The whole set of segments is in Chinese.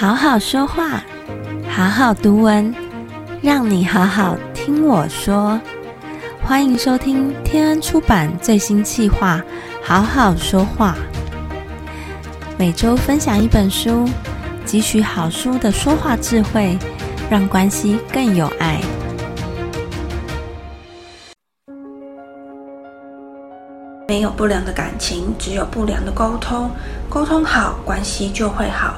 好好说话，好好读文，让你好好听我说。欢迎收听天恩出版最新企划《好好说话》，每周分享一本书，汲取好书的说话智慧，让关系更有爱。没有不良的感情，只有不良的沟通。沟通好，关系就会好。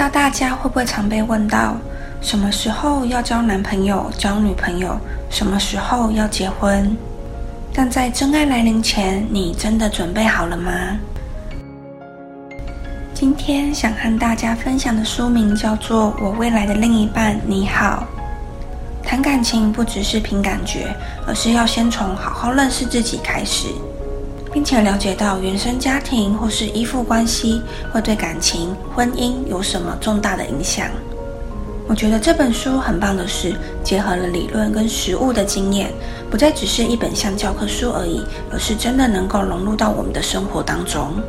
不知道大家会不会常被问到，什么时候要交男朋友、交女朋友？什么时候要结婚？但在真爱来临前，你真的准备好了吗？今天想和大家分享的书名叫做《我未来的另一半你好》。谈感情不只是凭感觉，而是要先从好好认识自己开始。并且了解到原生家庭或是依附关系会对感情、婚姻有什么重大的影响。我觉得这本书很棒的是，结合了理论跟实务的经验，不再只是一本像教科书而已，而是真的能够融入到我们的生活当中。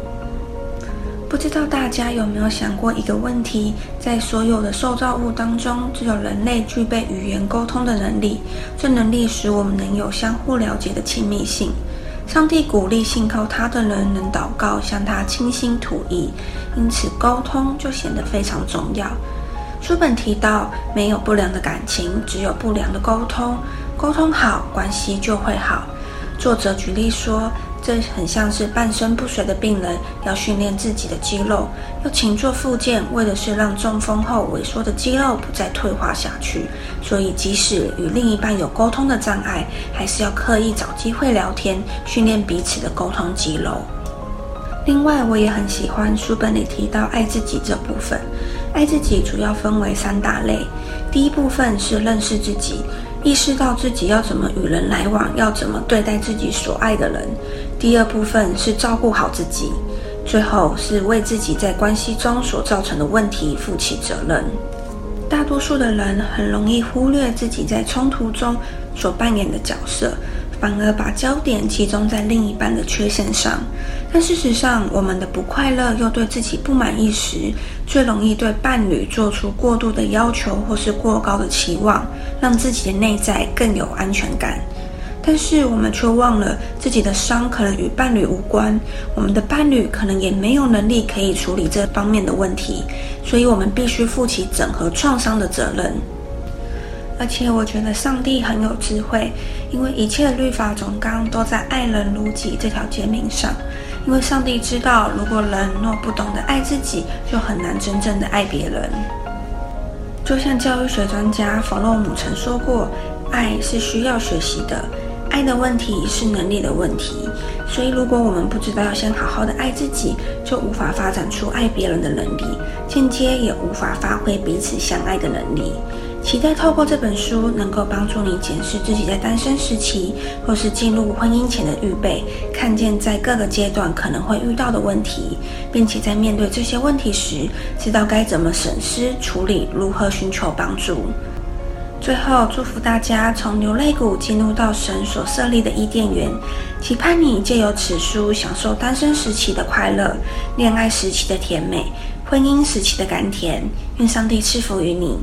不知道大家有没有想过一个问题：在所有的受造物当中，只有人类具备语言沟通的能力，这能力使我们能有相互了解的亲密性。上帝鼓励信靠他的人能祷告，向他倾心吐意，因此沟通就显得非常重要。书本提到，没有不良的感情，只有不良的沟通。沟通好，关系就会好。作者举例说。这很像是半身不遂的病人要训练自己的肌肉，要勤做复健，为的是让中风后萎缩的肌肉不再退化下去。所以，即使与另一半有沟通的障碍，还是要刻意找机会聊天，训练彼此的沟通肌肉。另外，我也很喜欢书本里提到爱自己这部分。爱自己主要分为三大类，第一部分是认识自己。意识到自己要怎么与人来往，要怎么对待自己所爱的人。第二部分是照顾好自己，最后是为自己在关系中所造成的问题负起责任。大多数的人很容易忽略自己在冲突中所扮演的角色。反而把焦点集中在另一半的缺陷上，但事实上，我们的不快乐又对自己不满意时，最容易对伴侣做出过度的要求或是过高的期望，让自己的内在更有安全感。但是我们却忘了，自己的伤可能与伴侣无关，我们的伴侣可能也没有能力可以处理这方面的问题，所以我们必须负起整合创伤的责任。而且我觉得上帝很有智慧，因为一切律法总纲都在爱人如己这条诫命上。因为上帝知道，如果人若不懂得爱自己，就很难真正的爱别人。就像教育学专家弗洛姆曾说过：“爱是需要学习的，爱的问题是能力的问题。”所以，如果我们不知道要先好好的爱自己，就无法发展出爱别人的能力，间接也无法发挥彼此相爱的能力。期待透过这本书，能够帮助你检视自己在单身时期或是进入婚姻前的预备，看见在各个阶段可能会遇到的问题，并且在面对这些问题时，知道该怎么审视、处理，如何寻求帮助。最后，祝福大家从牛肋骨进入到神所设立的伊甸园，期盼你借由此书享受单身时期的快乐、恋爱时期的甜美、婚姻时期的甘甜。愿上帝赐福于你。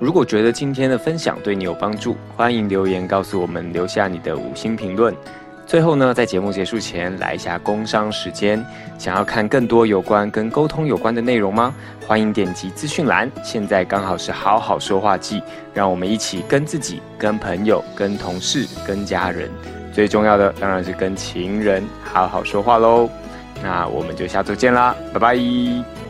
如果觉得今天的分享对你有帮助，欢迎留言告诉我们，留下你的五星评论。最后呢，在节目结束前来一下工商时间。想要看更多有关跟沟通有关的内容吗？欢迎点击资讯栏，现在刚好是好好说话季，让我们一起跟自己、跟朋友、跟同事、跟家人，最重要的当然是跟情人好好说话喽。那我们就下周见啦，拜拜。